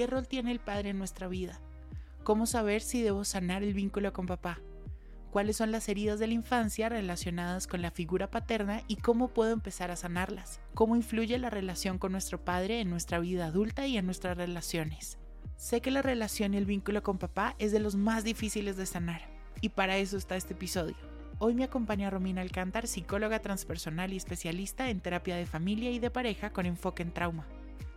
¿Qué rol tiene el padre en nuestra vida? ¿Cómo saber si debo sanar el vínculo con papá? ¿Cuáles son las heridas de la infancia relacionadas con la figura paterna y cómo puedo empezar a sanarlas? ¿Cómo influye la relación con nuestro padre en nuestra vida adulta y en nuestras relaciones? Sé que la relación y el vínculo con papá es de los más difíciles de sanar, y para eso está este episodio. Hoy me acompaña Romina Alcántar, psicóloga transpersonal y especialista en terapia de familia y de pareja con enfoque en trauma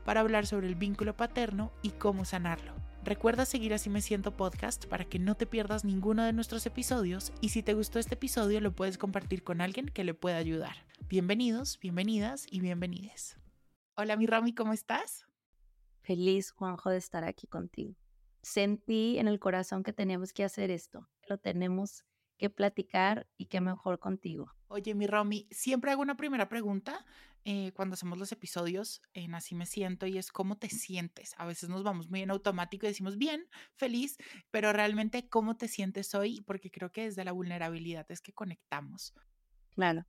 para hablar sobre el vínculo paterno y cómo sanarlo. Recuerda seguir Así Me Siento Podcast para que no te pierdas ninguno de nuestros episodios y si te gustó este episodio lo puedes compartir con alguien que le pueda ayudar. Bienvenidos, bienvenidas y bienvenides. Hola mi Rami, ¿cómo estás? Feliz, Juanjo, de estar aquí contigo. Sentí en el corazón que tenemos que hacer esto, lo tenemos que platicar y qué mejor contigo. Oye, mi Romy, siempre hago una primera pregunta eh, cuando hacemos los episodios en Así me siento y es cómo te sientes. A veces nos vamos muy en automático y decimos bien, feliz, pero realmente cómo te sientes hoy, porque creo que desde la vulnerabilidad es que conectamos. Claro.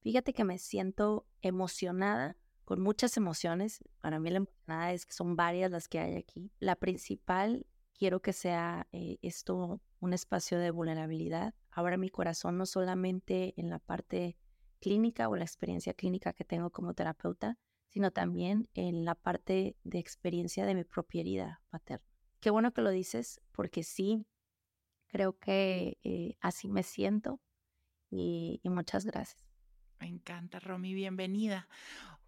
Fíjate que me siento emocionada, con muchas emociones. Para mí la emocionada es que son varias las que hay aquí. La principal, quiero que sea eh, esto un espacio de vulnerabilidad. Ahora mi corazón no solamente en la parte clínica o la experiencia clínica que tengo como terapeuta, sino también en la parte de experiencia de mi propia herida paterna. Qué bueno que lo dices, porque sí, creo que eh, así me siento y, muchas gracias. Me encanta, Romy, bienvenida.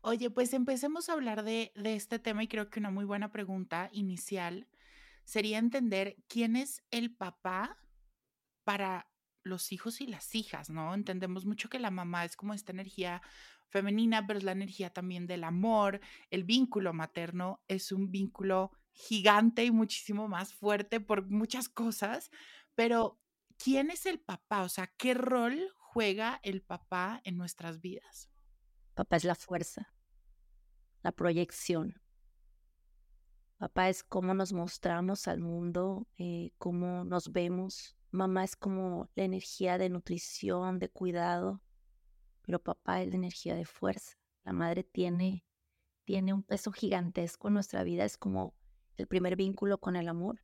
Oye, pues empecemos a hablar de, de este tema y creo que una muy buena pregunta inicial sería entender quién es el papá para los hijos y las hijas, ¿no? Entendemos mucho que la mamá es como esta energía femenina, pero es la energía también del amor, el vínculo materno es un vínculo gigante y muchísimo más fuerte por muchas cosas, pero ¿quién es el papá? O sea, ¿qué rol juega el papá en nuestras vidas? Papá es la fuerza, la proyección. Papá es cómo nos mostramos al mundo, eh, cómo nos vemos, Mamá es como la energía de nutrición, de cuidado, pero papá es la energía de fuerza. La madre tiene, tiene un peso gigantesco en nuestra vida, es como el primer vínculo con el amor.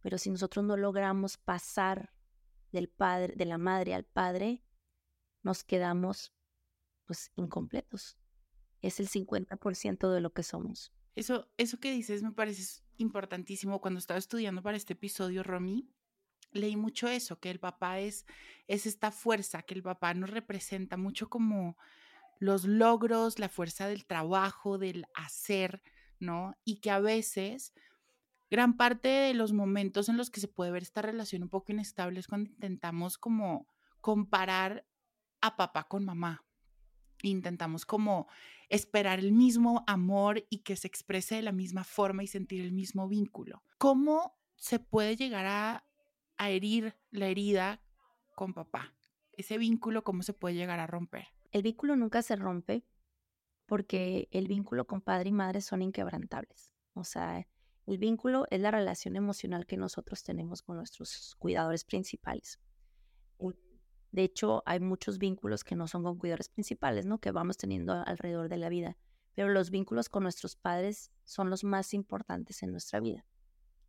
Pero si nosotros no logramos pasar del padre, de la madre al padre, nos quedamos pues incompletos. Es el 50% de lo que somos. Eso, eso que dices me parece importantísimo. Cuando estaba estudiando para este episodio, Romy, leí mucho eso, que el papá es, es esta fuerza, que el papá nos representa mucho como los logros, la fuerza del trabajo, del hacer, ¿no? Y que a veces gran parte de los momentos en los que se puede ver esta relación un poco inestable es cuando intentamos como comparar a papá con mamá. Intentamos como esperar el mismo amor y que se exprese de la misma forma y sentir el mismo vínculo. ¿Cómo se puede llegar a a herir la herida con papá? Ese vínculo, ¿cómo se puede llegar a romper? El vínculo nunca se rompe porque el vínculo con padre y madre son inquebrantables. O sea, el vínculo es la relación emocional que nosotros tenemos con nuestros cuidadores principales. De hecho, hay muchos vínculos que no son con cuidadores principales, ¿no? Que vamos teniendo alrededor de la vida. Pero los vínculos con nuestros padres son los más importantes en nuestra vida.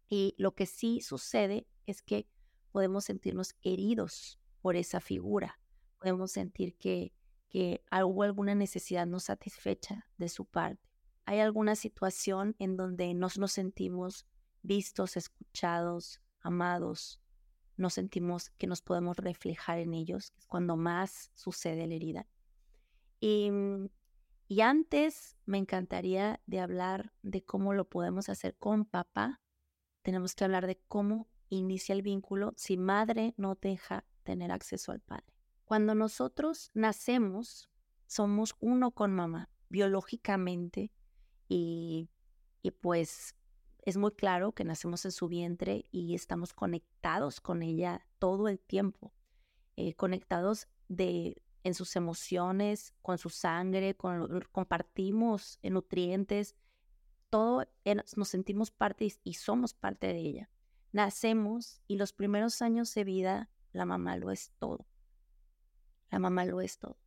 Y lo que sí sucede es que podemos sentirnos heridos por esa figura, podemos sentir que, que hubo alguna necesidad no satisfecha de su parte. Hay alguna situación en donde no nos sentimos vistos, escuchados, amados, no sentimos que nos podemos reflejar en ellos, es cuando más sucede la herida. Y, mm, y antes me encantaría de hablar de cómo lo podemos hacer con papá, tenemos que hablar de cómo inicia el vínculo si madre no deja tener acceso al padre. Cuando nosotros nacemos, somos uno con mamá, biológicamente y y pues es muy claro que nacemos en su vientre y estamos conectados con ella todo el tiempo, eh, conectados de, en sus emociones, con su sangre, con, compartimos nutrientes, todo nos sentimos parte y, somos parte de ella. Nacemos y los primeros años de vida, la mamá lo es todo. La mamá lo es todo.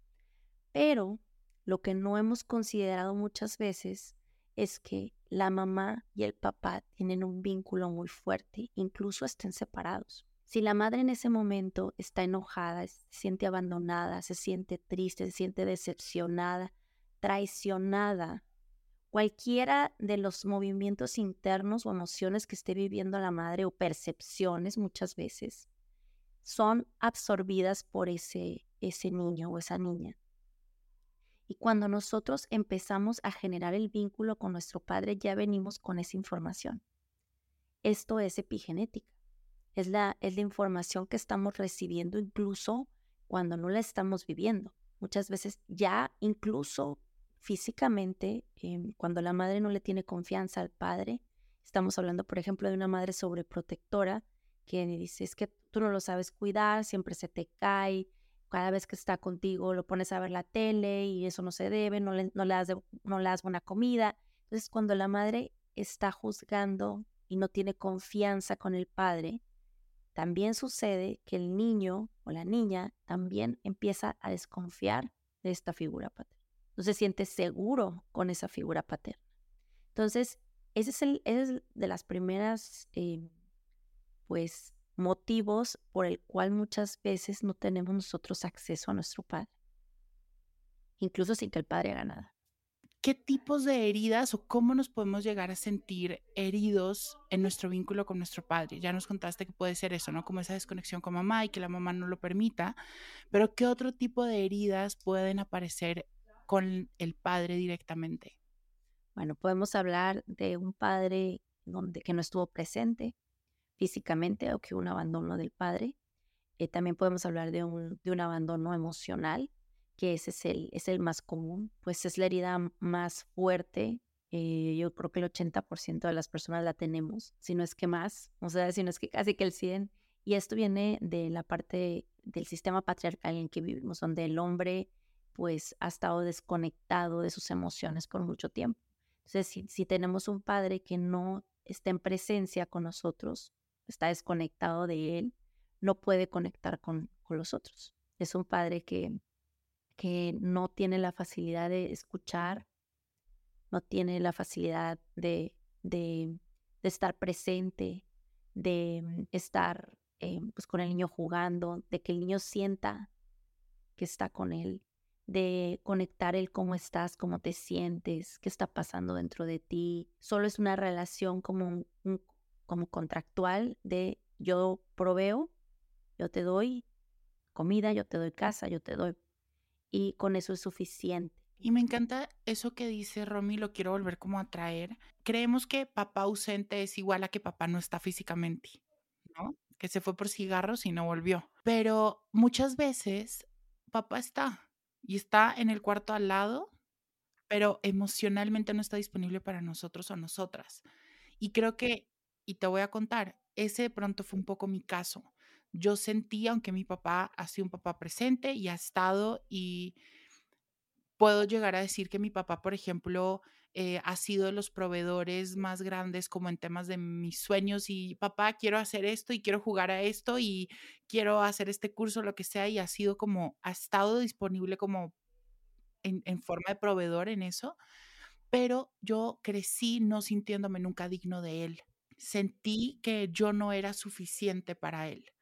Pero lo que no hemos considerado muchas veces es que la mamá y el papá tienen un vínculo muy fuerte, incluso estén separados. Si la madre en ese momento está enojada, se siente abandonada, se siente triste, se siente decepcionada, traicionada, cualquiera de los movimientos internos o emociones que esté viviendo la madre o percepciones muchas veces son absorbidas por ese, ese niño o esa niña. Y cuando nosotros empezamos a generar el vínculo con nuestro padre, ya venimos con esa información. Esto es epigenética. Es la, es la información que estamos recibiendo incluso cuando no la estamos viviendo. Muchas veces ya incluso físicamente, em, cuando la madre no le tiene confianza al padre, estamos hablando, por ejemplo, de una madre sobreprotectora que dice, es que tú no lo sabes cuidar, siempre se te cae, cada vez que está contigo lo pones a ver la tele y eso no se debe, no le, no le, das, no le das buena comida. Entonces, cuando la madre está juzgando y no tiene confianza con el padre, también sucede que el niño o la niña también empieza a desconfiar de esta figura paterna no se siente seguro con esa figura paterna. Entonces, ese es, el, es de las primeras, eh, pues, motivos por el cual muchas veces no tenemos nosotros acceso a nuestro padre, incluso sin que el padre haga nada. ¿Qué tipos de heridas o cómo nos podemos llegar a sentir heridos en nuestro vínculo con nuestro padre? Ya nos contaste que puede ser eso, ¿no? Como esa desconexión con mamá y que la mamá no lo permita, pero ¿qué otro tipo de heridas pueden aparecer con el padre directamente? Bueno, podemos hablar de un padre donde, que no estuvo presente físicamente o que un abandono del padre. Eh, también podemos hablar de un, de un abandono emocional, que ese es el, es el más común, pues es la herida más fuerte. Eh, yo creo que el 80% de las personas la tenemos, si no es que más, o sea, si no es que casi que el 100%. Y esto viene de la parte del sistema patriarcal en que vivimos, donde el hombre pues ha estado desconectado de sus emociones por mucho tiempo. Entonces, si, tenemos un padre que no está en presencia con nosotros, está desconectado de él, no puede conectar con, los otros. Es un padre que, que no tiene la facilidad de escuchar, no tiene la facilidad de, de, estar presente, de mm, estar eh, pues con el niño jugando, de que el niño sienta que está con él, de conectar el cómo estás, cómo te sientes, qué está pasando dentro de ti. Solo es una relación como, como contractual de yo proveo, yo te doy comida, yo te doy casa, yo te doy. Y con eso es suficiente. Y me encanta eso que dice Romy, lo quiero volver como a traer. Creemos que papá ausente es igual a que papá no está físicamente, ¿no? Que se fue por cigarros y no volvió. Pero muchas veces papá está y está en el cuarto al lado, pero emocionalmente no está disponible para nosotros o nosotras. Y creo que, y te voy a contar, ese de pronto fue un poco mi caso. Yo sentí, aunque mi papá ha sido un papá presente y ha estado, y puedo llegar a decir que mi papá, por ejemplo, eh, ha sido de los proveedores más grandes como en temas de mis sueños y papá, quiero hacer esto y quiero jugar a esto y quiero hacer este curso, lo que sea, y ha sido como, ha estado disponible como en, en forma de proveedor en eso, pero yo crecí no sintiéndome nunca digno de él. Sentí que yo no era suficiente para él,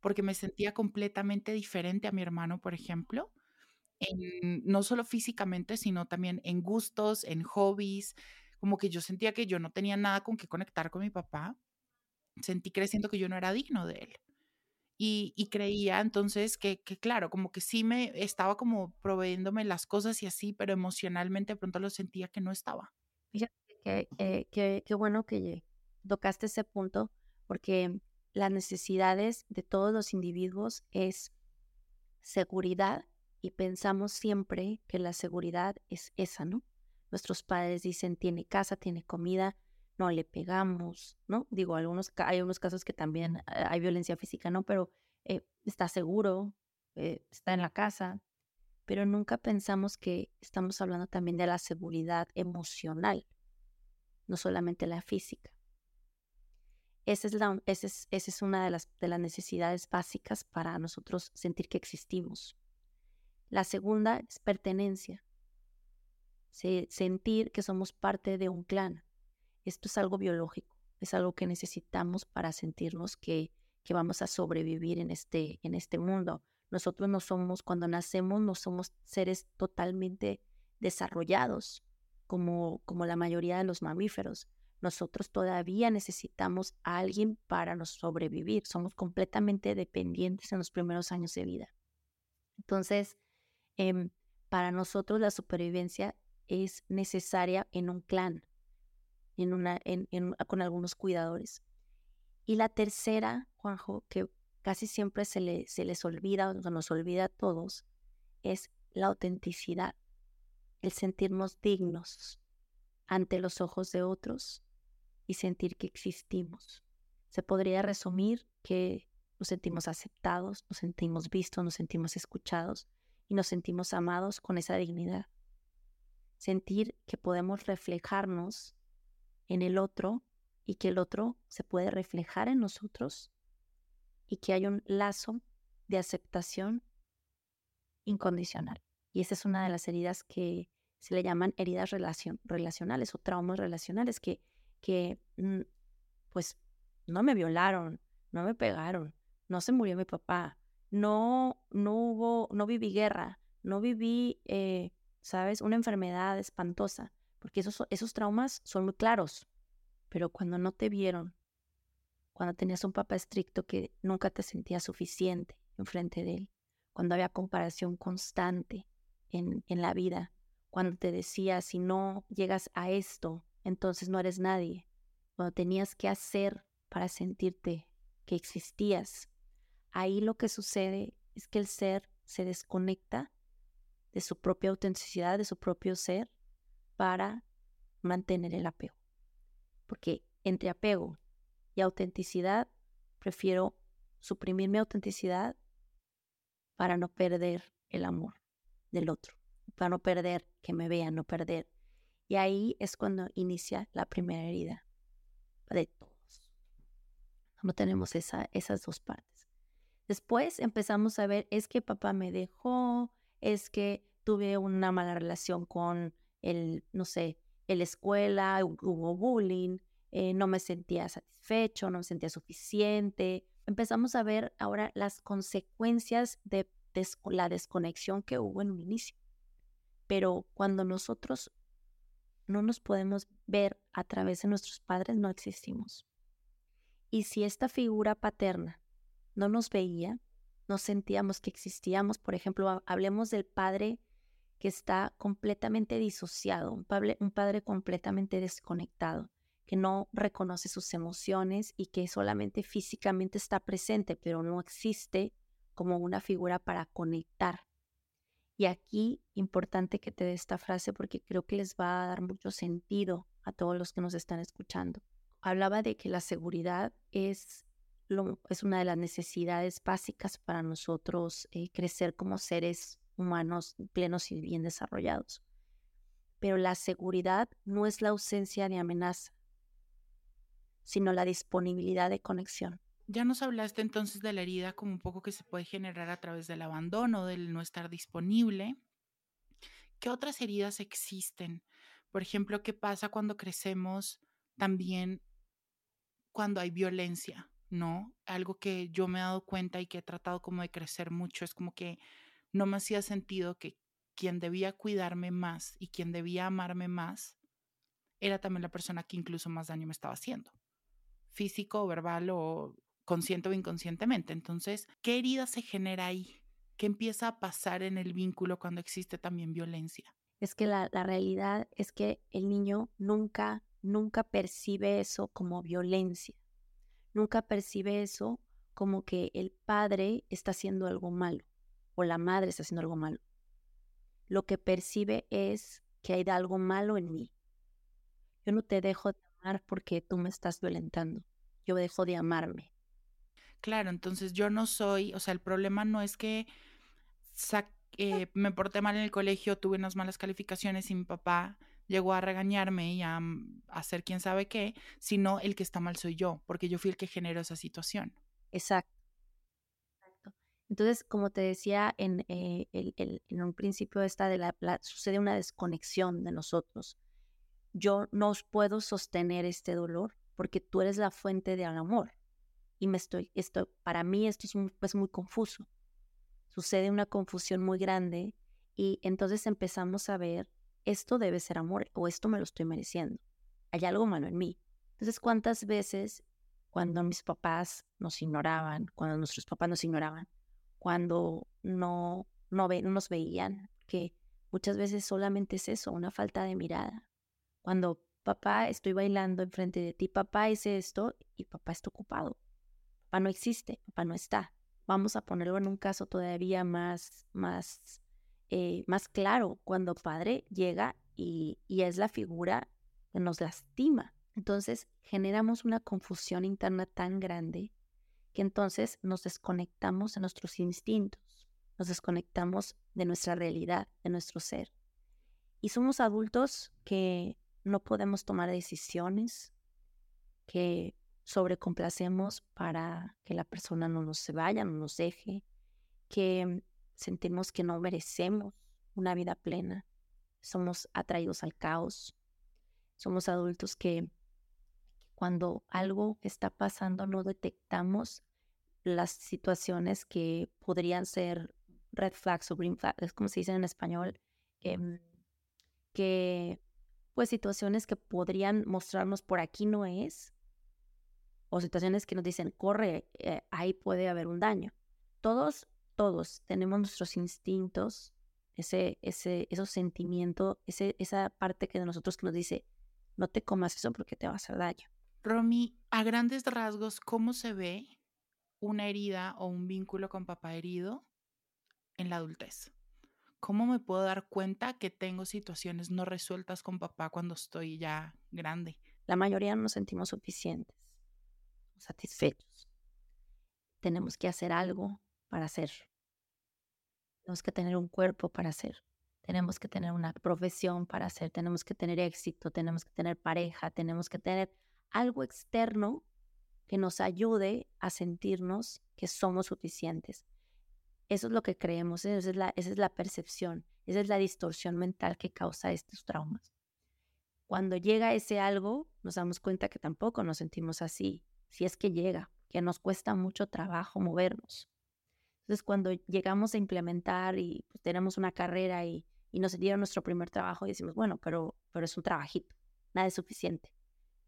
porque me sentía completamente diferente a mi hermano, por ejemplo no solo físicamente, sino también en gustos, en hobbies, como que yo sentía que yo no tenía nada con qué conectar con mi papá, sentí creciendo que yo no era digno de él. Y, creía entonces que, claro, como que sí me estaba como proveyéndome las cosas y así, pero emocionalmente pronto lo sentía que no estaba. Fíjate que, eh, qué bueno que tocaste ese punto, porque las necesidades de todos los individuos es seguridad y pensamos siempre que la seguridad es esa, ¿no? Nuestros padres dicen, tiene casa, tiene comida, no le pegamos, ¿no? Digo, algunos, hay unos casos que también eh, hay violencia física, ¿no? Pero eh, está seguro, eh, está en la casa, pero nunca pensamos que estamos hablando también de la seguridad emocional, no solamente la física. Esa es, la, esa es, esa es una de las, de las necesidades básicas para nosotros sentir que existimos. La segunda es pertenencia, sentir que somos parte de un clan. Esto es algo biológico, es algo que necesitamos para sentirnos que, que vamos a sobrevivir en este, en este mundo. Nosotros no somos, cuando nacemos, no somos seres totalmente desarrollados como, como la mayoría de los mamíferos. Nosotros todavía necesitamos a alguien para nos sobrevivir. Somos completamente dependientes en los primeros años de vida. Entonces, em, para nosotros la supervivencia es necesaria en un clan, en una, con algunos cuidadores. Y la tercera, Juanjo, que casi siempre se, se les olvida o nos olvida a todos, es la autenticidad, el sentirnos dignos ante los ojos de otros y sentir que existimos. Se podría resumir que nos sentimos aceptados, nos sentimos vistos, nos sentimos escuchados y nos sentimos amados con esa dignidad. Sentir que podemos reflejarnos en el otro y que el otro se puede reflejar en nosotros y que hay un lazo de aceptación incondicional. Y esa es una de las heridas que se le llaman heridas relacionales o traumas relacionales, que, que mm, pues no me violaron, no me pegaron, no se murió mi papá, no, no hubo, no viví guerra, no viví, eh, ¿sabes?, una enfermedad espantosa, porque esos, esos traumas son muy claros, pero cuando no te vieron, cuando tenías un papá estricto que nunca te sentías suficiente enfrente de él, cuando había comparación constante en, en la vida, cuando te decía, si no llegas a esto, entonces no eres nadie, cuando tenías que hacer para sentirte que existías, ahí lo que sucede es que el ser se desconecta de su propia autenticidad, de su propio ser, para mantener el apego. Porque entre apego y autenticidad, prefiero suprimir mi autenticidad para no perder el amor del otro, para no perder que me vean, no perder. Y ahí es cuando inicia la primera herida de todos. No tenemos esa, esas dos partes. Después empezamos a ver, es que papá me dejó, es que tuve una mala relación con el, no sé, la escuela, hubo bullying, eh, no me sentía satisfecho, no me sentía suficiente. Empezamos a ver ahora las consecuencias de la desconexión que hubo en un inicio. Pero cuando nosotros no nos podemos ver a través de nuestros padres, no existimos. Y si esta figura paterna no nos veía, no sentíamos que existíamos, por ejemplo, hablemos del padre que está completamente disociado, un padre, un padre completamente desconectado que no reconoce sus emociones y que solamente físicamente está presente, pero no existe como una figura para conectar. Y aquí, importante que te dé esta frase porque creo que les va a dar mucho sentido a todos los que nos están escuchando. Hablaba de que la seguridad es, es una de las necesidades básicas para nosotros eh, crecer como seres humanos plenos y bien desarrollados. Pero la seguridad no es la ausencia de amenaza, sino la disponibilidad de conexión. Ya nos hablaste entonces de la herida como un poco que se puede generar a través del abandono, del no estar disponible. ¿Qué otras heridas existen? Por ejemplo, ¿qué pasa cuando crecemos también cuando hay violencia? ¿No? Algo que yo me he dado cuenta y que he tratado como de crecer mucho es como que no me hacía sentido que quien debía cuidarme más y quien debía amarme más era también la persona que incluso más daño me estaba haciendo físico, verbal o consciente o inconscientemente. Entonces, ¿qué herida se genera ahí? ¿Qué empieza a pasar en el vínculo cuando existe también violencia? Es que la, la realidad es que el niño nunca, nunca percibe eso como violencia. Nunca percibe eso como que el padre está haciendo algo malo o la madre está haciendo algo malo. Lo que percibe es que hay algo malo en mí. Yo no te dejo de amar porque tú me estás violentando. Yo dejo de amarme. Claro, entonces yo no soy, o sea, el problema no es que eh, me porté mal en el colegio, tuve unas malas calificaciones y mi papá llegó a regañarme y a, mm, hacer quién sabe qué, sino el que está mal soy yo, porque yo fui el que generó esa situación. Exacto. Entonces, como te decía en, eh, en un principio esta de la, sucede una desconexión de nosotros. Yo no puedo sostener este dolor porque tú eres la fuente del amor. Y me estoy, esto, para mí esto es, es muy confuso. Sucede una confusión muy grande y entonces empezamos a ver, esto debe ser amor o esto me lo estoy mereciendo. Hay algo malo en mí. Entonces, ¿cuántas veces cuando mis papás nos ignoraban, cuando nuestros papás nos ignoraban, cuando no, no, nos veían, que muchas veces solamente es eso, una falta de mirada. Cuando papá, estoy bailando enfrente de ti, papá hice esto y papá está ocupado. Papá no existe, papá no está. Vamos a ponerlo en un caso todavía más, más, eh, más claro, cuando padre llega y, y es la figura que nos lastima. Entonces generamos una confusión interna tan grande que entonces nos desconectamos de nuestros instintos, nos desconectamos de nuestra realidad, de nuestro ser. Y somos adultos que no podemos tomar decisiones, que sobrecomplacemos para que la persona no nos vaya, no nos deje, que sentimos que no merecemos una vida plena, somos atraídos al caos, somos adultos que cuando algo está pasando no detectamos las situaciones que podrían ser red flags o green flags, como se dice en español, em, que pues situaciones que podrían mostrarnos por aquí no es, o situaciones que nos dicen, corre, eh, ahí puede haber un daño. Todos, todos tenemos nuestros instintos, ese, ese, esos sentimientos, ese, esa parte que de nosotros que nos dice, no te comas eso porque te va a hacer daño. Romy, a grandes rasgos, ¿cómo se ve una herida o un vínculo con papá herido en la adultez? ¿Cómo me puedo dar cuenta que tengo situaciones no resueltas con papá cuando estoy ya grande? La mayoría no nos sentimos suficientes, satisfechos. Tenemos que hacer algo para hacer. Tenemos que tener un cuerpo para hacer. Tenemos que tener una profesión para hacer. Tenemos que tener éxito. Tenemos que tener pareja. Tenemos que tener algo externo que nos ayude a sentirnos que somos suficientes. Eso es lo que creemos, esa es, la, esa es la percepción, esa es la distorsión mental que causa estos traumas. Cuando llega ese algo, nos damos cuenta que tampoco nos sentimos así, si es que llega, que nos cuesta mucho trabajo movernos. Entonces, cuando llegamos a implementar y pues, tenemos una carrera y, nos dieron nuestro primer trabajo y decimos, bueno, pero, pero es un trabajito, nada es suficiente.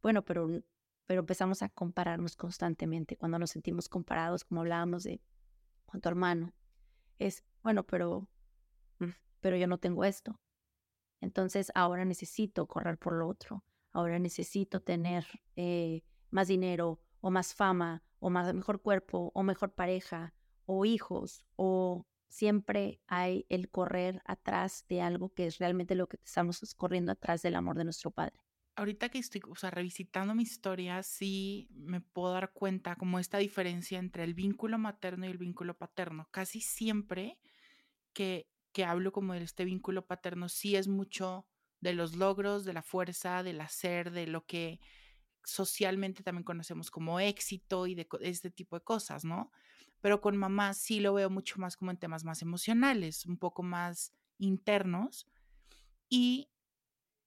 Bueno, pero pero empezamos a compararnos constantemente. Cuando nos sentimos comparados, como hablábamos de con tu hermano, es, bueno, pero, mm, pero yo no tengo esto. Entonces ahora necesito correr por lo otro. Ahora necesito tener eh, más dinero o más fama o más mejor cuerpo o mejor pareja o hijos o siempre hay el correr atrás de algo que es realmente lo que estamos corriendo atrás del amor de nuestro Padre ahorita que estoy, o sea, revisitando mi historia, sí me puedo dar cuenta como esta diferencia entre el vínculo materno y el vínculo paterno. Casi siempre que, que hablo como de este vínculo paterno, sí es mucho de los logros, de la fuerza, del hacer, de lo que socialmente también conocemos como éxito y de este tipo de cosas, ¿no? Pero con mamá sí lo veo mucho más como en temas más emocionales, un poco más internos. Y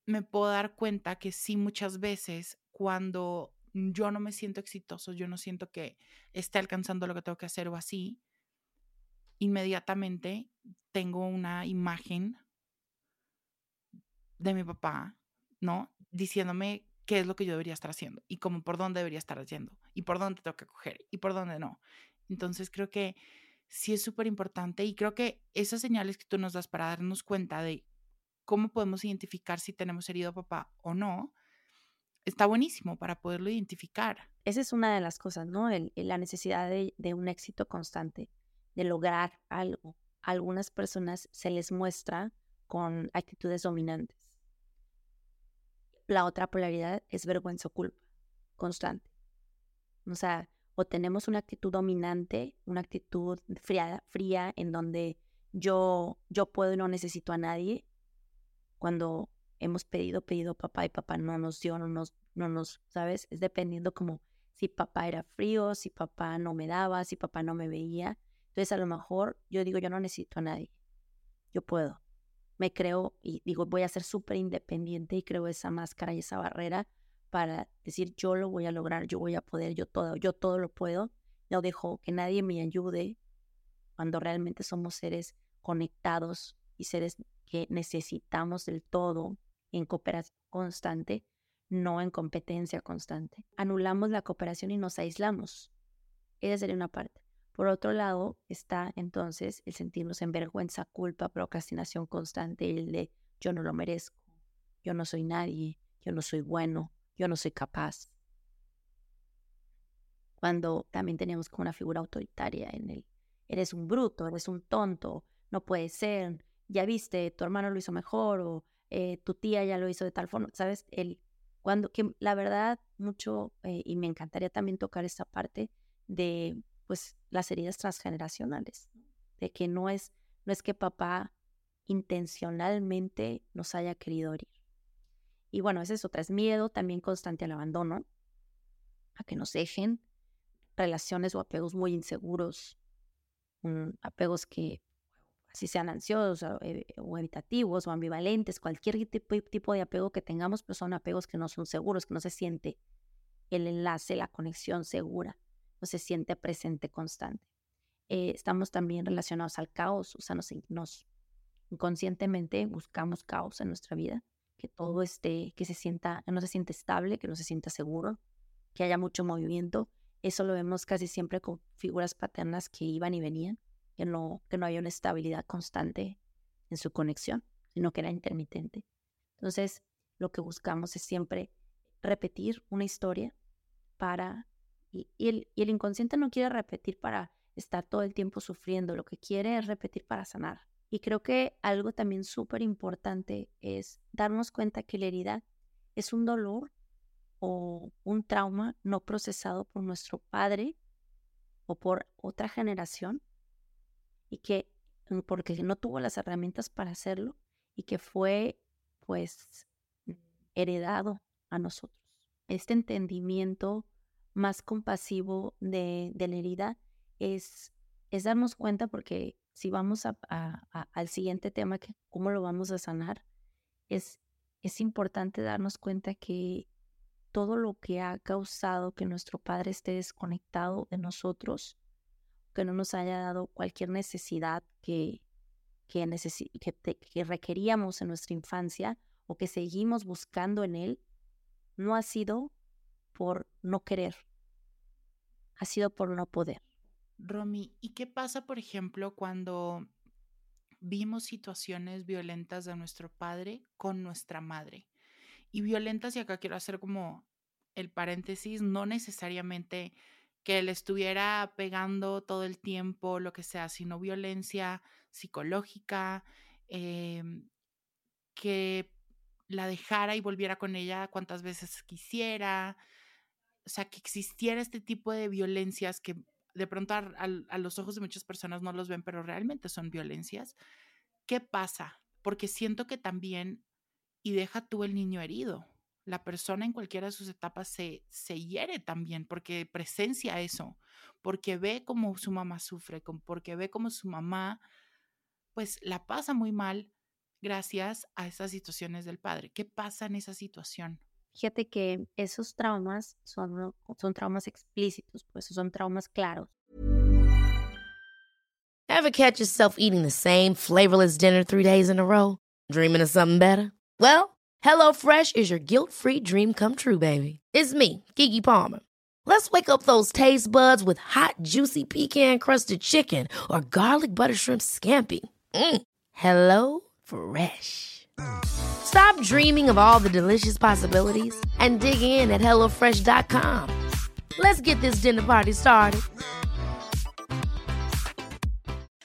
me puedo dar cuenta que sí muchas veces cuando yo no me siento exitoso, yo no siento que esté alcanzando lo que tengo que hacer o así, inmediatamente tengo una imagen de mi papá, ¿no? Diciéndome qué es lo que yo debería estar haciendo y cómo por dónde debería estar haciendo y por dónde tengo que coger y por dónde no. Entonces creo que sí es súper importante y creo que esas señales que tú nos das para darnos cuenta de cómo podemos identificar si tenemos herido a papá o no, está buenísimo para poderlo identificar. Esa es una de las cosas, ¿no? la necesidad de, un éxito constante, de lograr algo. Algunas personas se les muestra con actitudes dominantes. la otra polaridad es vergüenza o culpa constante. O sea, o tenemos una actitud dominante, una actitud fría, fría en donde yo, yo puedo y no necesito a nadie. Cuando hemos pedido, pedido papá y papá no nos dio, no nos, no nos, ¿sabes? Es dependiendo como si papá era frío, si papá no me daba, si papá no me veía. Entonces a lo mejor yo digo, yo no necesito a nadie, yo puedo. Me creo y digo, voy a ser súper independiente y creo esa máscara y esa barrera para decir, yo lo voy a lograr, yo voy a poder, yo todo, yo todo lo puedo. No dejo que nadie me ayude cuando realmente somos seres conectados y seres que necesitamos del todo en cooperación constante, no en competencia constante. Anulamos la cooperación y nos aislamos. Esa sería una parte. Por otro lado, está entonces el sentirnos en vergüenza, culpa, procrastinación constante, el de yo no lo merezco, yo no soy nadie, yo no soy bueno, yo no soy capaz. Cuando también tenemos como una figura autoritaria en el, eres un bruto, eres un tonto, no puede ser, ya viste, tu hermano lo hizo mejor o eh, tu tía ya lo hizo de tal forma, ¿sabes? El, cuando, que la verdad, mucho, eh, y me encantaría también tocar esta parte de pues las heridas transgeneracionales, de que no es, no es que papá intencionalmente nos haya querido herir. Y bueno, ese es otra, es miedo también constante al abandono, a que nos dejen, relaciones o apegos muy inseguros, mm, apegos que así sean ansiosos o, eh, evitativos o ambivalentes, cualquier tipo, tipo, de apego que tengamos, pues son apegos que no son seguros, que no se siente el enlace, la conexión segura no se siente presente constante. Eh, estamos también relacionados al caos, o sea, nos, nos inconscientemente buscamos caos en nuestra vida, que todo esté, que se sienta, no se siente estable, que no se sienta seguro, que haya mucho movimiento. Eso lo vemos casi siempre con figuras paternas que iban y venían, que no, que no había una estabilidad constante en su conexión, sino que era intermitente. Entonces, lo que buscamos es siempre repetir una historia para y, el, inconsciente no quiere repetir para estar todo el tiempo sufriendo, lo que quiere es repetir para sanar. Y creo que algo también súper importante es darnos cuenta que la herida es un dolor o un trauma no procesado por nuestro padre o por otra generación y que mm, porque no tuvo las herramientas para hacerlo y que fue pues heredado a nosotros. Este entendimiento más compasivo de, la herida es darnos cuenta porque si vamos al siguiente tema, que cómo lo vamos a sanar, es, es importante darnos cuenta que todo lo que ha causado que nuestro padre esté desconectado de nosotros, que no nos haya dado cualquier necesidad que, que, que requeríamos en nuestra infancia o que seguimos buscando en él, no ha sido por no querer, ha sido por no poder. Romy, ¿y qué pasa, por ejemplo, cuando vimos situaciones violentas de nuestro padre con nuestra madre? Y violentas, y acá quiero hacer como el paréntesis, no necesariamente que él estuviera pegando todo el tiempo, lo que sea, sino violencia psicológica, em, que la dejara y volviera con ella cuantas veces quisiera, o sea, que existiera este tipo de violencias que de pronto a, los ojos de muchas personas no los ven, pero realmente son violencias. ¿Qué pasa? Porque siento que también, y deja tú el niño herido, la persona en cualquiera de sus etapas se, se hiere también porque presencia eso, porque ve cómo su mamá sufre, porque ve cómo su mamá pues la pasa muy mal gracias a esas situaciones del padre. ¿Qué pasa en esa situación? Fíjate que esos traumas son, son traumas explícitos, pues son traumas claros. Ever catch yourself eating the same flavorless dinner three days in a row? Dreaming of something better? Well, HelloFresh is your guilt-free dream come true, baby. It's me, Kiki Palmer. Let's wake up those taste buds with hot, juicy pecan-crusted chicken or garlic butter shrimp scampi. Mm. Hello Fresh. Stop dreaming of all the delicious possibilities and dig in at HelloFresh.com. Let's get this dinner party started.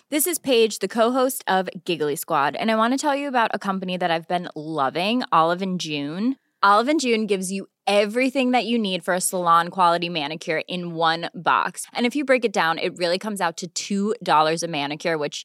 This is Paige, the co-host of Giggly Squad, and I want to tell you about a company that I've been loving, Olive and June. Olive and June gives you everything that you need for a salon quality manicure in one box. And if you break it down, it really comes out to $2 a manicure, which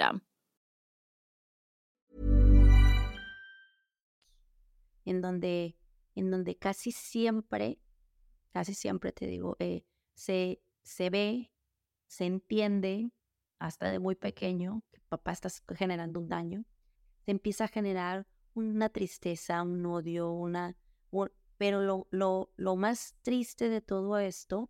en donde, en donde casi siempre, casi siempre te digo, eh, se, se ve, se entiende, hasta de muy pequeño, que papá está generando un daño, se empieza a generar una tristeza, un odio, una... pero lo, lo, lo más triste de todo esto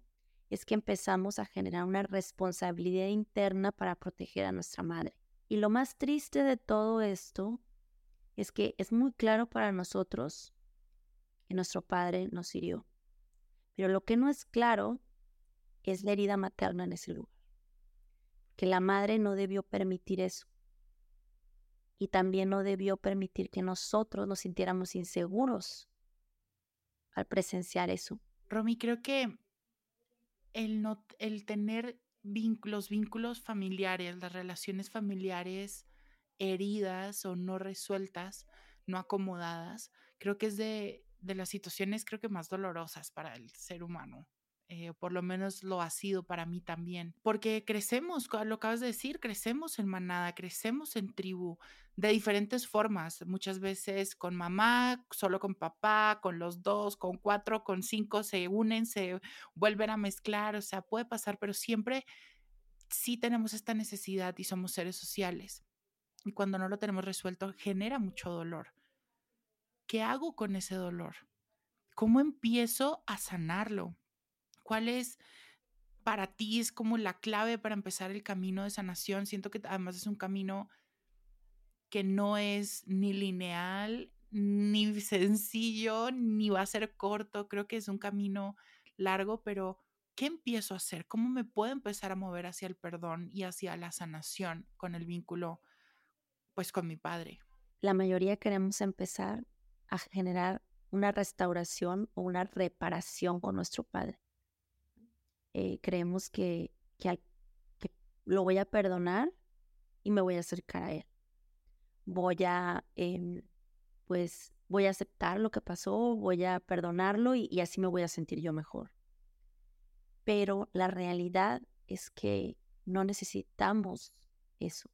es que empezamos a generar una responsabilidad interna para proteger a nuestra madre. Y lo más triste de todo esto es que es muy claro para nosotros que nuestro padre nos hirió. Pero lo que no es claro es la herida materna en ese lugar. Que la madre no debió permitir eso. Y también no debió permitir que nosotros nos sintiéramos inseguros al presenciar eso. Romy, creo que el, no, el tener los vínculos familiares, las relaciones familiares heridas o no resueltas, no acomodadas, creo que es de, de las situaciones creo que más dolorosas para el ser humano. Eh, por lo menos lo ha sido para mí también, porque crecemos, lo acabas de decir, crecemos en manada, crecemos en tribu de diferentes formas, muchas veces con mamá, solo con papá, con los dos, con cuatro, con cinco, se unen, se vuelven a mezclar, o sea, puede pasar, pero siempre sí tenemos esta necesidad y somos seres sociales y cuando no lo tenemos resuelto genera mucho dolor. ¿Qué hago con ese dolor? ¿Cómo empiezo a sanarlo? ¿Cuál es para ti es como la clave para empezar el camino de sanación? Siento que además es un camino que no es ni lineal, ni sencillo, ni va a ser corto. Creo que es un camino largo, pero ¿qué empiezo a hacer? ¿Cómo me puedo empezar a mover hacia el perdón y hacia la sanación con el vínculo pues con mi padre. La mayoría queremos empezar a generar una restauración o una reparación con nuestro padre. Eh, creemos que, que, lo voy a perdonar y me voy a acercar a él. Voy a, em, pues, voy a aceptar lo que pasó, voy a perdonarlo y así me voy a sentir yo mejor. Pero la realidad es que no necesitamos eso.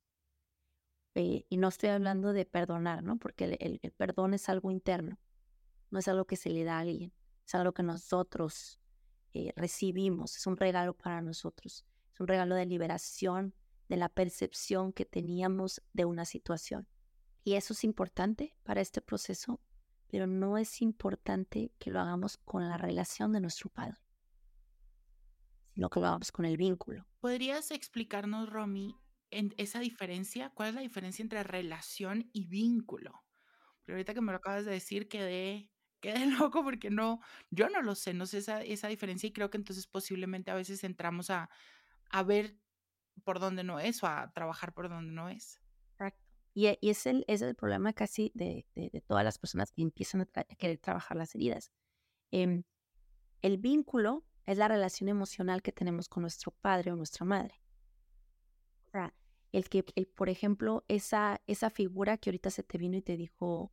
Eh, y no estoy hablando de perdonar, ¿no? Porque el, perdón es algo interno, no es algo que se le da a alguien, es algo que nosotros eh, recibimos, es un regalo para nosotros, es un regalo de liberación de la percepción que teníamos de una situación. Y eso es importante para este proceso, pero no es importante que lo hagamos con la relación de nuestro padre, sino que lo hagamos con el vínculo. ¿Podrías explicarnos, Romy, esa diferencia, ¿cuál es la diferencia entre relación y vínculo? Pero ahorita que me lo acabas de decir, quedé, quedé loco porque no, yo no lo sé, no sé esa, esa diferencia y creo que entonces posiblemente a veces entramos a, a ver por dónde no es o a trabajar por dónde no es. Exacto. Y, y es, el, es el problema casi de, de, todas las personas que empiezan a, querer trabajar las heridas. Em, el vínculo es la relación emocional que tenemos con nuestro padre o nuestra madre el que, el, por ejemplo, esa, esa figura que ahorita se te vino y te dijo,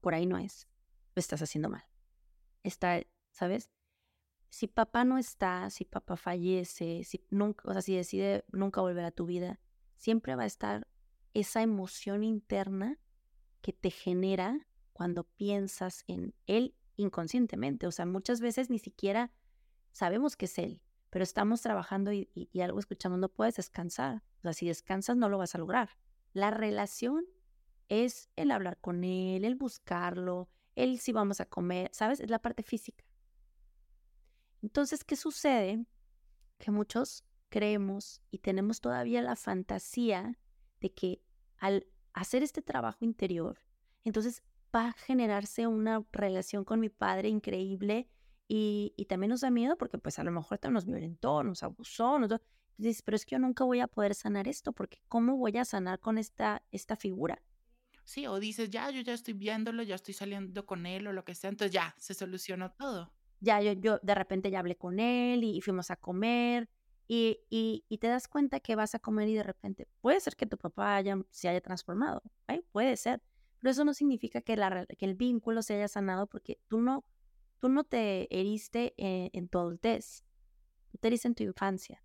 por ahí no es, lo estás haciendo mal. Está, ¿sabes? Si papá no está, si papá fallece, si nunca, o sea, si decide nunca volver a tu vida, siempre va a estar esa emoción interna que te genera cuando piensas en él inconscientemente. O sea, muchas veces ni siquiera sabemos que es él, pero estamos trabajando y, algo escuchamos, no puedes descansar. O sea, si descansas no lo vas a lograr. La relación es el hablar con él, el buscarlo, el si vamos a comer, ¿sabes? Es la parte física. Entonces, ¿qué sucede? Que muchos creemos y tenemos todavía la fantasía de que al hacer este trabajo interior, entonces va a generarse una relación con mi padre increíble y, también nos da miedo porque pues a lo mejor nos violentó, nos abusó, nos... Dices, pero es que yo nunca voy a poder sanar esto porque ¿cómo voy a sanar con esta, esta figura? Sí, o dices, ya, yo ya estoy viéndolo, ya estoy saliendo con él o lo que sea, entonces ya, se solucionó todo. Ya, yo, yo de repente ya hablé con él y, fuimos a comer y, y, te das cuenta que vas a comer y de repente puede ser que tu papá haya, se haya transformado, ¿eh? puede ser, pero eso no significa que, la, que el vínculo se haya sanado porque tú no, tú no te heriste en, en tu adultez, tú te heriste en tu infancia.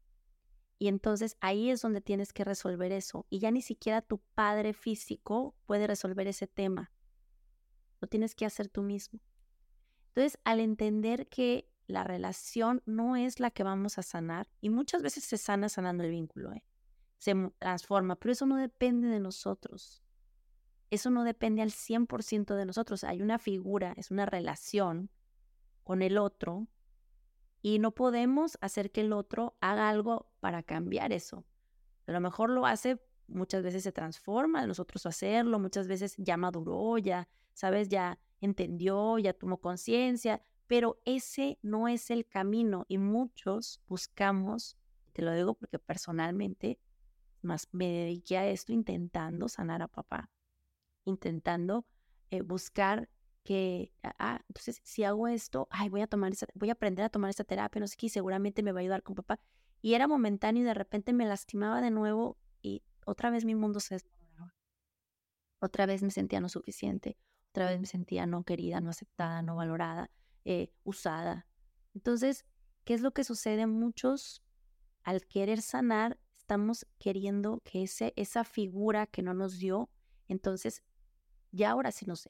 Y entonces ahí es donde tienes que resolver eso. Y ya ni siquiera tu padre físico puede resolver ese tema. Lo tienes que hacer tú mismo. Entonces, al entender que la relación no es la que vamos a sanar, y muchas veces se sana sanando el vínculo, ¿eh? se transforma, pero eso no depende de nosotros. Eso no depende al 100% de nosotros. Hay una figura, es una relación con el otro y no podemos hacer que el otro haga algo para cambiar eso. A lo mejor lo hace, muchas veces se transforma de nosotros hacerlo, muchas veces ya maduró, ya, sabes, ya entendió, ya tomó conciencia, pero ese no es el camino y muchos buscamos, te lo digo porque personalmente más me dediqué a esto intentando sanar a papá, intentando eh, buscar que, ah, ah, entonces si hago esto, ay, voy a tomar voy a aprender a tomar esta terapia, no sé qué, seguramente me va a ayudar con papá. Y era momentáneo y de repente me lastimaba de nuevo y otra vez mi mundo se desmoronaba. Otra vez me sentía no suficiente, otra vez me sentía no querida, no aceptada, no valorada, eh, usada. Entonces, ¿qué es lo que sucede? Muchos, al querer sanar, estamos queriendo que ese, esa figura que no nos dio, entonces, ya ahora sí no sé,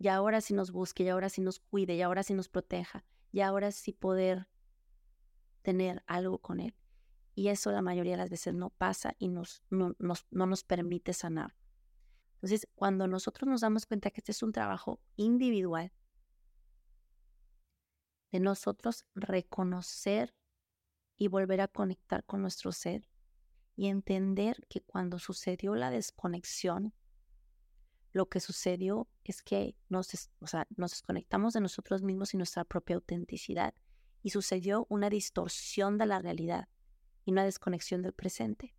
y ahora sí nos busque, y ahora sí nos cuide, y ahora sí nos proteja, y ahora sí poder tener algo con Él. Y eso la mayoría de las veces no pasa y nos, no, nos, no nos permite sanar. Entonces, cuando nosotros nos damos cuenta que este es un trabajo individual, de nosotros reconocer y volver a conectar con nuestro ser y entender que cuando sucedió la desconexión, lo que sucedió es que nos, nos desconectamos de nosotros mismos y nuestra propia autenticidad y sucedió una distorsión de la realidad y una desconexión del presente.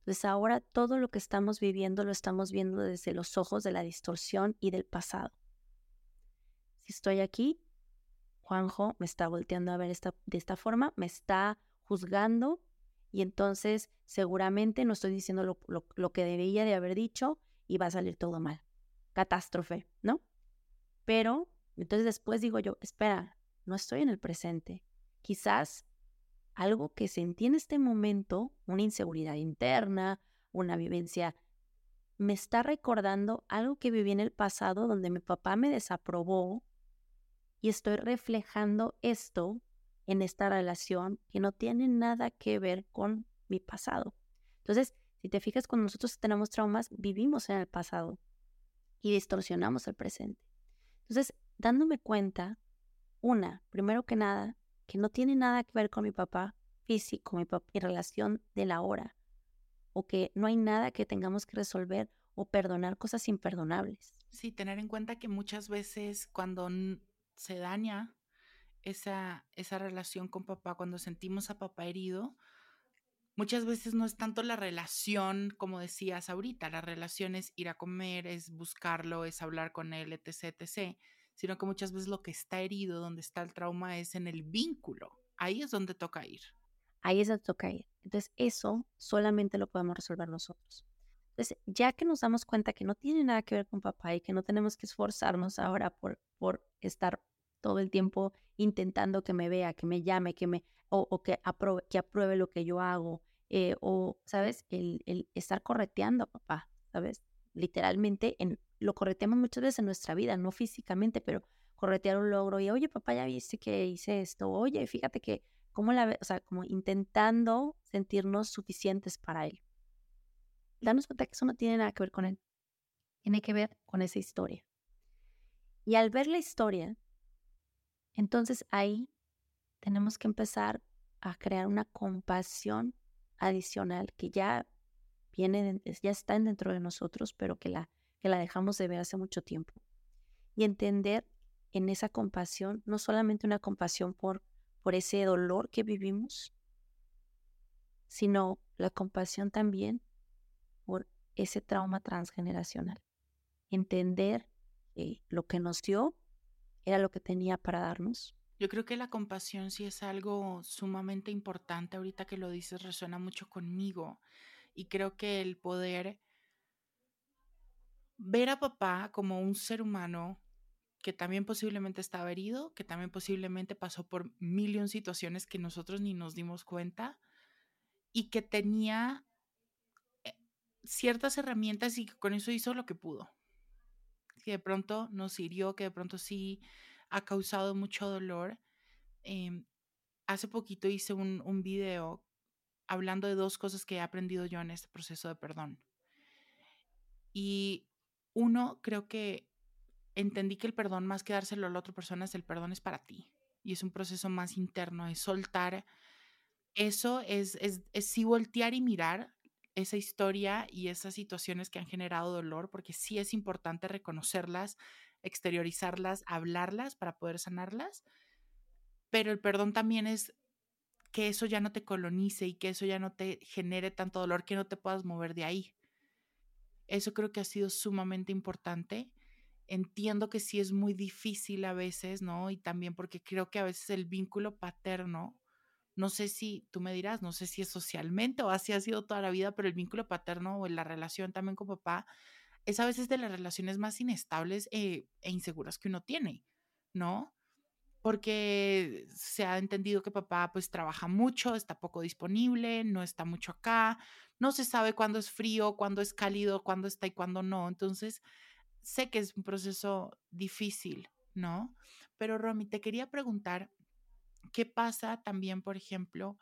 Entonces ahora todo lo que estamos viviendo lo estamos viendo desde los ojos de la distorsión y del pasado. Si estoy aquí, Juanjo me está volteando a ver esta, de esta forma, me está juzgando y entonces seguramente no estoy diciendo lo, lo que debía de haber dicho y va a salir todo mal. Catástrofe, ¿no? Pero entonces después digo yo, espera, no estoy en el presente. Quizás algo que sentí en este momento, una inseguridad interna, una vivencia, me está recordando algo que viví en el pasado donde mi papá me desaprobó y estoy reflejando esto en esta relación que no tiene nada que ver con mi pasado. Entonces, si te fijas, cuando nosotros tenemos traumas, vivimos en el pasado y distorsionamos el presente. Entonces, dándome cuenta, una, primero que nada, que no tiene nada que ver con mi papá físico, mi, papá, mi relación de la hora, o que no hay nada que tengamos que resolver o perdonar cosas imperdonables. Sí, tener en cuenta que muchas veces cuando se daña esa, esa relación con papá, cuando sentimos a papá herido, muchas veces no es tanto la relación, como decías ahorita, la relación es ir a comer, es buscarlo, es hablar con él, etc., etc., sino que muchas veces lo que está herido, donde está el trauma, es en el vínculo. Ahí es donde toca ir. Ahí es donde toca ir. Entonces, eso solamente lo podemos resolver nosotros. Entonces, ya que nos damos cuenta que no tiene nada que ver con papá y que no tenemos que esforzarnos ahora por, por estar todo el tiempo intentando que me vea, que me llame, que me, o, que, apruebe, que apruebe lo que yo hago, eh, o, ¿sabes? El, el, estar correteando a papá, ¿sabes? Literalmente en, lo correteamos muchas veces en nuestra vida, no físicamente, pero corretear un logro y, oye, papá, ya viste que hice esto, oye, fíjate que, ¿cómo la? O sea, como intentando sentirnos suficientes para él. Darnos cuenta que eso no tiene nada que ver con él, tiene que ver con esa historia. Y al ver la historia, entonces ahí tenemos que empezar a crear una compasión adicional que ya viene, ya está dentro de nosotros, pero que la que la dejamos de ver hace mucho tiempo. Y entender en esa compasión, no solamente una compasión por, por ese dolor que vivimos, sino la compasión también por ese trauma transgeneracional. Entender que lo que nos dio era lo que tenía para darnos. Yo creo que la compasión sí es algo sumamente importante. Ahorita que lo dices resuena mucho conmigo. Y creo que el poder ver a papá como un ser humano que también posiblemente estaba herido, que también posiblemente pasó por mil y situaciones que nosotros ni nos dimos cuenta y que tenía eh, ciertas herramientas y que con eso hizo lo que pudo. Que de pronto nos hirió, que de pronto sí ha causado mucho dolor. Em, hace poquito hice un, un video hablando de dos cosas que he aprendido yo en este proceso de perdón. Y uno, creo que entendí que el perdón, más que dárselo a la otra persona, es el perdón es para ti. Y es un proceso más interno, es soltar. Eso es, es, es sí voltear y mirar esa historia y esas situaciones que han generado dolor, porque sí es importante reconocerlas, exteriorizarlas, hablarlas para poder sanarlas. Pero el perdón también es que eso ya no te colonice y que eso ya no te genere tanto dolor que no te puedas mover de ahí. Eso creo que ha sido sumamente importante. Entiendo que sí es muy difícil a veces, ¿no? Y también porque creo que a veces el vínculo paterno, no sé si tú me dirás, no sé si es socialmente o así ha sido toda la vida, pero el vínculo paterno o la relación también con papá es a veces de las relaciones más inestables eh, e inseguras que uno tiene, ¿no? porque se ha entendido que papá pues trabaja mucho, está poco disponible, no está mucho acá, no se sabe cuándo es frío, cuándo es cálido, cuándo está y cuándo no. Entonces, sé que es un proceso difícil, ¿no? Pero Romy, te quería preguntar, ¿qué pasa también, por ejemplo,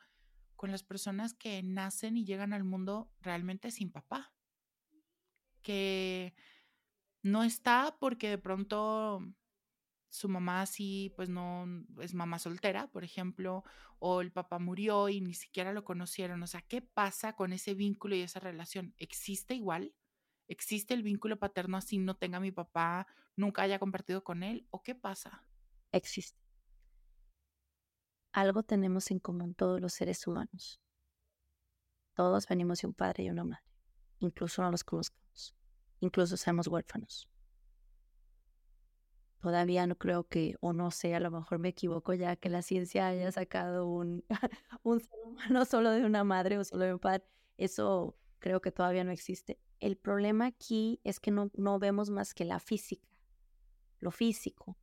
con las personas que nacen y llegan al mundo realmente sin papá? Que no está porque de pronto su mamá sí, pues no es mamá soltera, por ejemplo, o el papá murió y ni siquiera lo conocieron. O sea, ¿qué pasa con ese vínculo y esa relación? ¿Existe igual? ¿Existe el vínculo paterno así no tenga mi papá, nunca haya compartido con él? ¿O qué pasa? Existe. Algo tenemos en común todos los seres humanos. Todos venimos de un padre y una madre. Incluso no los conozcamos. Incluso seamos huérfanos todavía no creo que, o no sé, a lo mejor me equivoco ya que la ciencia haya sacado un, un ser humano solo de una madre o solo de un padre. Eso creo que todavía no existe. El problema aquí es que no, no vemos más que la física, lo físico,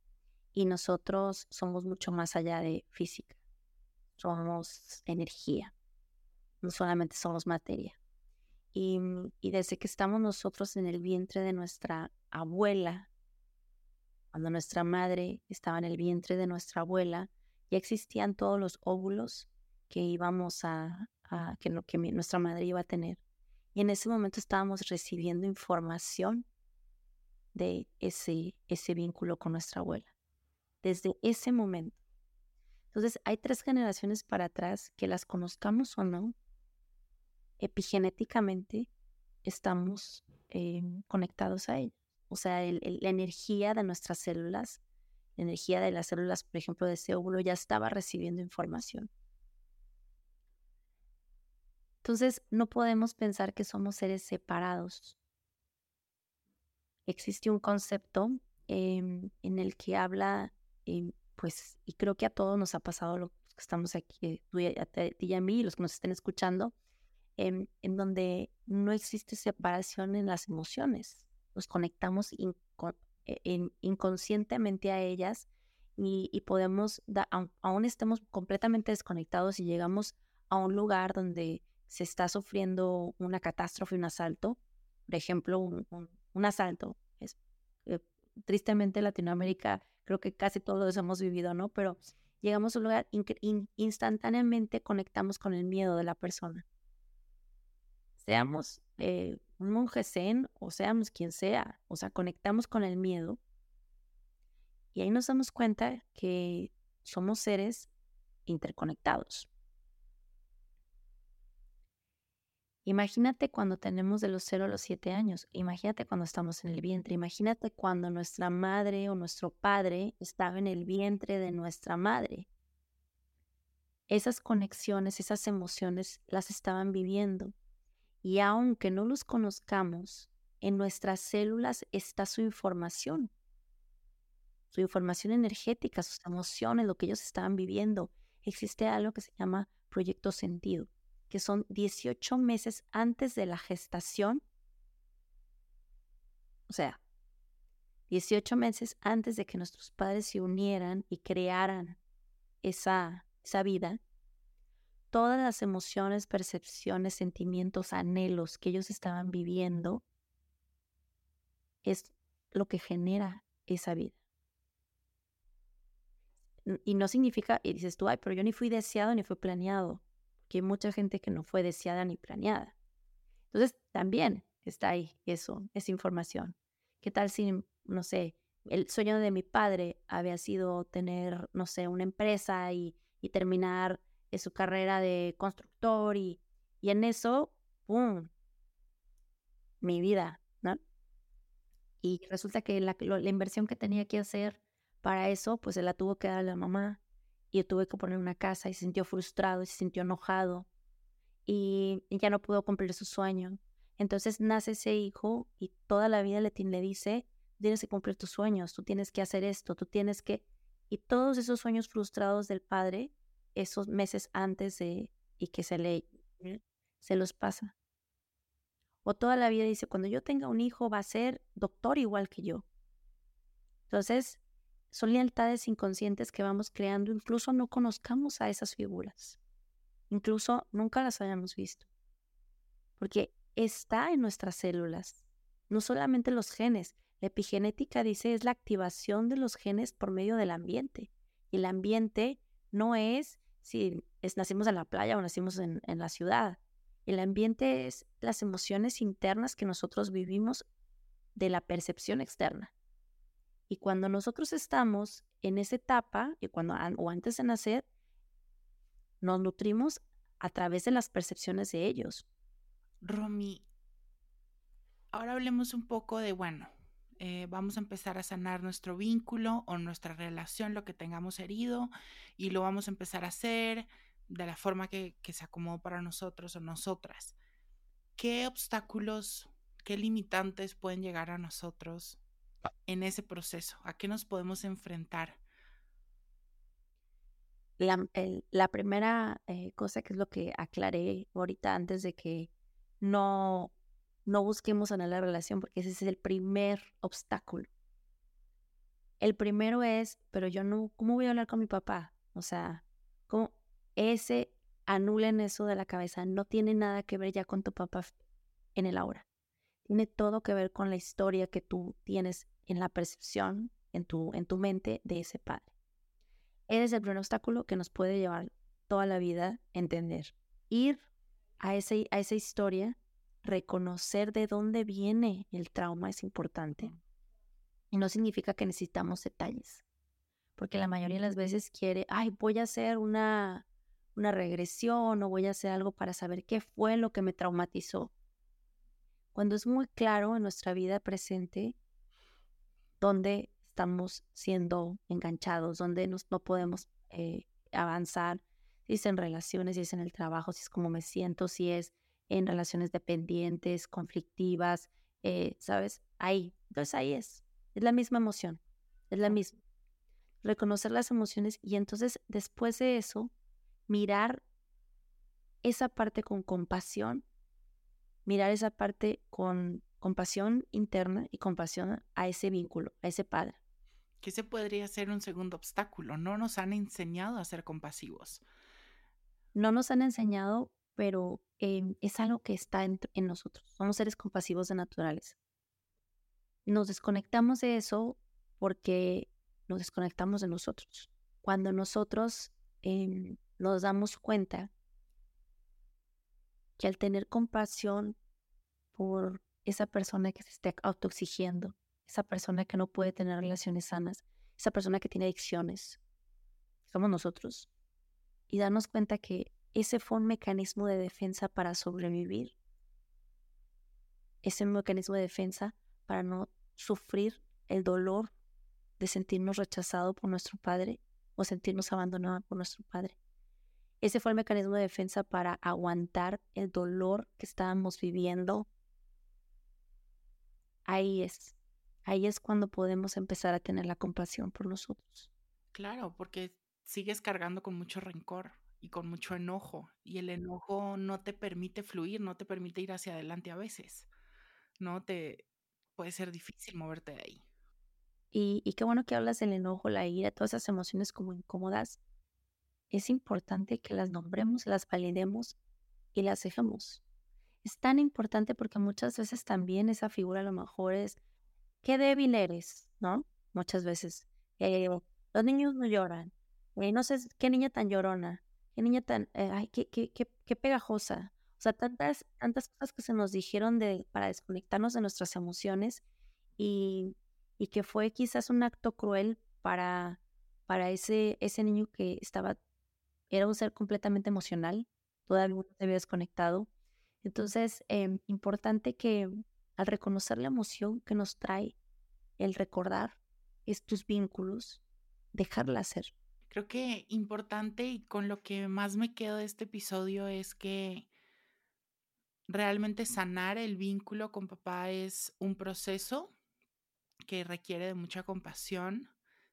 y nosotros somos mucho más allá de física. Somos energía, no solamente somos materia. Y, y desde que estamos nosotros en el vientre de nuestra abuela, cuando nuestra madre estaba en el vientre de nuestra abuela, ya existían todos los óvulos que íbamos a, que nuestra madre iba a tener. Y en ese momento estábamos recibiendo información de ese, ese vínculo con nuestra abuela. Desde ese momento. Entonces, hay tres generaciones para atrás que las conozcamos o no, epigenéticamente estamos eh, conectados a ella o sea, la energía de nuestras células, la energía de las células, por ejemplo, de ese óvulo, ya estaba recibiendo información. Entonces, no podemos pensar que somos seres separados. Existe un concepto em, en el que habla, em, pues, y creo que a todos nos ha pasado los que estamos aquí, tú y a, ti y a mí, los que nos estén escuchando, em, en donde no existe separación en las emociones nos conectamos e, inconscientemente a ellas y, podemos, aún estemos completamente desconectados y llegamos a un lugar donde se está sufriendo una catástrofe, un asalto, por ejemplo, un, asalto. Es, eh, tristemente en Latinoamérica creo que casi todos hemos vivido, ¿no? Pero llegamos a un lugar, instantáneamente conectamos con el miedo de la persona. Seamos eh, un monje zen o seamos quien sea, o sea, conectamos con el miedo y ahí nos damos cuenta que somos seres interconectados. Imagínate cuando tenemos de los 0 a los 7 años, imagínate cuando estamos en el vientre, imagínate cuando nuestra madre o nuestro padre estaba en el vientre de nuestra madre. Esas conexiones, esas emociones las estaban viviendo. Y aunque no los conozcamos, en nuestras células está su información, su información energética, sus emociones, lo que ellos estaban viviendo. Existe algo que se llama proyecto sentido que son 18 meses antes de la gestación. O sea, 18 meses antes de que nuestros padres se unieran y crearan esa, esa vida, todas las emociones, percepciones, sentimientos, anhelos que ellos estaban viviendo es lo que genera esa vida. Y no significa, y dices tú, ay, pero yo ni fui deseado ni fui planeado que hay mucha gente que no fue deseada ni planeada. Entonces, también está ahí eso, esa información. ¿Qué tal si, no sé, el sueño de mi padre había sido tener, no sé, una empresa y, terminar eh, su carrera de constructor y, y en eso, ¡pum! Mi vida, ¿no? Y resulta que la, la, inversión que tenía que hacer para eso, pues se la tuvo que dar a la mamá y tuve que poner una casa y se sintió frustrado y se sintió enojado y, ya no pudo cumplir su sueño. Entonces nace ese hijo y toda la vida le, le dice, tienes que cumplir tus sueños, tú tienes que hacer esto, tú tienes que... Y todos esos sueños frustrados del padre, esos meses antes de... y que se le... se los pasa. O toda la vida dice, cuando yo tenga un hijo va a ser doctor igual que yo. Entonces, son lealtades inconscientes que vamos creando, incluso no conozcamos a esas figuras, incluso nunca las hayamos visto, porque está en nuestras células, no solamente los genes, la epigenética dice es la activación de los genes por medio del ambiente, y el ambiente no es si nacimos en la playa o nacimos en, en la ciudad, el ambiente es las emociones internas que nosotros vivimos de la percepción externa. Y cuando nosotros estamos en esa etapa, y cuando, o antes de nacer, nos nutrimos a través de las percepciones de ellos. Romy, ahora hablemos un poco de, bueno, eh, vamos a empezar a sanar nuestro vínculo o nuestra relación, lo que tengamos herido, y lo vamos a empezar a hacer de la forma que, que se acomodó para nosotros o nosotras. ¿Qué obstáculos, qué limitantes pueden llegar a nosotros en ese proceso? ¿A qué nos podemos enfrentar? La, primera eh, cosa que es lo que aclaré ahorita antes de que no, no busquemos sanar la relación, porque ese es el primer obstáculo. El primero es, pero yo no, ¿cómo voy a hablar con mi papá? O sea, ¿cómo? Ese, anulen eso de la cabeza, no tiene nada que ver ya con tu papá en el ahora. Tiene todo que ver con la historia que tú tienes en la percepción, en tu, en tu mente de ese padre. es el primer obstáculo que nos puede llevar toda la vida a entender. Ir a, ese, a esa historia, reconocer de dónde viene el trauma es importante. Y no significa que necesitamos detalles. Porque la mayoría de las veces quiere, ay, voy a hacer una, una regresión o voy a hacer algo para saber qué fue lo que me traumatizó. Cuando es muy claro en nuestra vida presente dónde estamos siendo enganchados, dónde no podemos eh, avanzar, si es en relaciones, si es en el trabajo, si es como me siento, si es en relaciones dependientes, conflictivas, eh, ¿sabes? Ahí, entonces ahí es, es la misma emoción, es la misma. Reconocer las emociones y entonces después de eso, mirar esa parte con compasión, mirar esa parte con compasión interna y compasión a ese vínculo, a ese padre. Que se podría ser un segundo obstáculo. No nos han enseñado a ser compasivos. No nos han enseñado, pero em, es algo que está en, nosotros. Somos seres compasivos de naturales. Nos desconectamos de eso porque nos desconectamos de nosotros. Cuando nosotros em, nos damos cuenta que al tener compasión por esa persona que se esté autoexigiendo, esa persona que no puede tener relaciones sanas, esa persona que tiene adicciones. Somos nosotros. Y darnos cuenta que ese fue un mecanismo de defensa para sobrevivir ese mecanismo de defensa para no sufrir el dolor de sentirnos rechazados por nuestro padre o sentirnos abandonados por nuestro padre. Ese fue el mecanismo de defensa para aguantar el dolor que estábamos viviendo. Ahí es, ahí es cuando podemos empezar a tener la compasión por nosotros. Claro, porque sigues cargando con mucho rencor y con mucho enojo y el enojo no te permite fluir, no te permite ir hacia adelante a veces. No te puede ser difícil moverte de ahí. Y, y qué bueno que hablas del enojo, la ira, todas esas emociones como incómodas es importante que las nombremos, las validemos y las dejemos. Es tan importante porque muchas veces también esa figura a lo mejor es, qué débil eres, ¿no? Muchas veces. los niños no lloran. Eh, no sé qué niña tan llorona, qué niña tan, eh, ay, qué, qué, qué, qué, pegajosa. O sea, tantas, tantas cosas que se nos dijeron de, para desconectarnos de nuestras emociones y, y que fue quizás un acto cruel para, para ese, ese niño que estaba era un ser completamente emocional, todavía no se había desconectado. Entonces, eh, importante que al reconocer la emoción que nos trae el recordar estos vínculos, dejarla ser. Creo que importante y con lo que más me quedo de este episodio es que realmente sanar el vínculo con papá es un proceso que requiere de mucha compasión,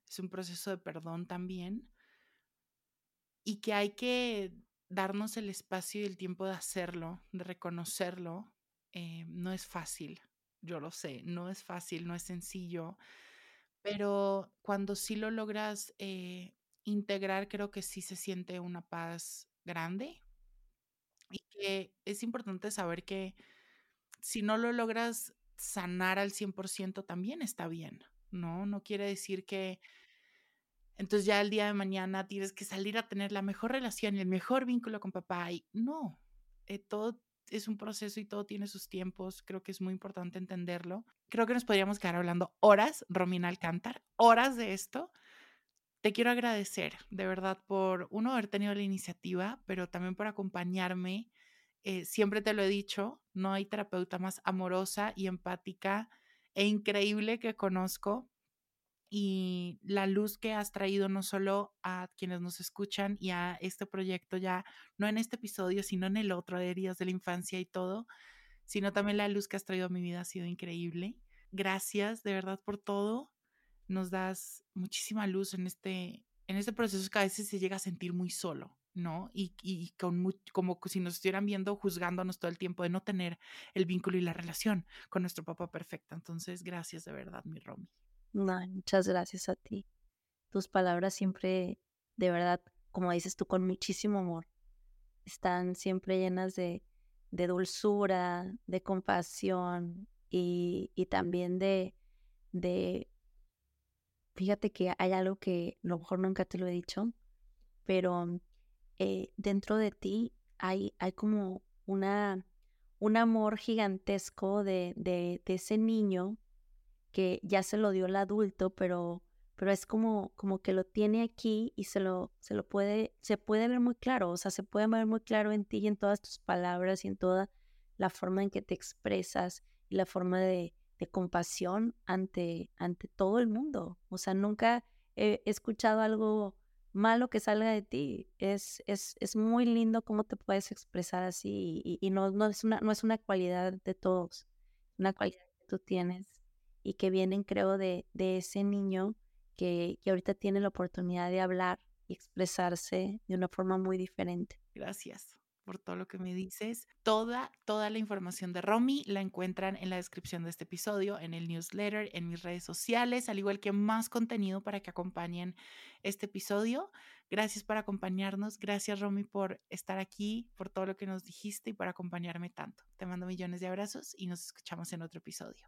es un proceso de perdón también, y que hay que darnos el espacio y el tiempo de hacerlo, de reconocerlo. Eh, no es fácil, yo lo sé, no es fácil, no es sencillo, pero cuando sí lo logras eh, integrar, creo que sí se siente una paz grande y que es importante saber que si no lo logras sanar al 100% también está bien, ¿no? No quiere decir que entonces ya el día de mañana tienes que salir a tener la mejor relación y el mejor vínculo con papá. Y no, eh, todo es un proceso y todo tiene sus tiempos. Creo que es muy importante entenderlo. Creo que nos podríamos quedar hablando horas, Romina Alcántar, horas de esto. Te quiero agradecer de verdad por, uno, haber tenido la iniciativa, pero también por acompañarme. Eh, siempre te lo he dicho, no hay terapeuta más amorosa y empática e increíble que conozco y la luz que has traído no solo a quienes nos escuchan y a este proyecto ya, no en este episodio, sino en el otro de heridas de la infancia y todo, sino también la luz que has traído a mi vida ha sido increíble. Gracias de verdad por todo. Nos das muchísima luz en este, en este proceso que a veces se llega a sentir muy solo, ¿no? Y, y con como si nos estuvieran viendo juzgándonos todo el tiempo de no tener el vínculo y la relación con nuestro papá perfecta. Entonces, gracias de verdad, mi Romy. No, muchas gracias a ti. Tus palabras siempre, de verdad, como dices tú, con muchísimo amor. Están siempre llenas de, de dulzura, de compasión y, y también de, de, fíjate que hay algo que a lo mejor nunca te lo he dicho, pero eh, dentro de ti hay, hay como una, un amor gigantesco de, de, de ese niño que ya se lo dio el adulto, pero, pero es como, como que lo tiene aquí y se lo, se lo puede, se puede ver muy claro, o sea, se puede ver muy claro en ti y en todas tus palabras y en toda la forma en que te expresas y la forma de, de compasión ante, ante todo el mundo. O sea, nunca he escuchado algo malo que salga de ti. Es, es, es muy lindo cómo te puedes expresar así y, no, no, es una, no es una cualidad de todos, una cualidad que tú tienes y que vienen, creo, de, de ese niño que, que ahorita tiene la oportunidad de hablar y expresarse de una forma muy diferente. Gracias por todo lo que me dices. Toda, toda la información de Romy la encuentran en la descripción de este episodio, en el newsletter, en mis redes sociales, al igual que más contenido para que acompañen este episodio. Gracias por acompañarnos. Gracias, Romy, por estar aquí, por todo lo que nos dijiste y por acompañarme tanto. Te mando millones de abrazos y nos escuchamos en otro episodio.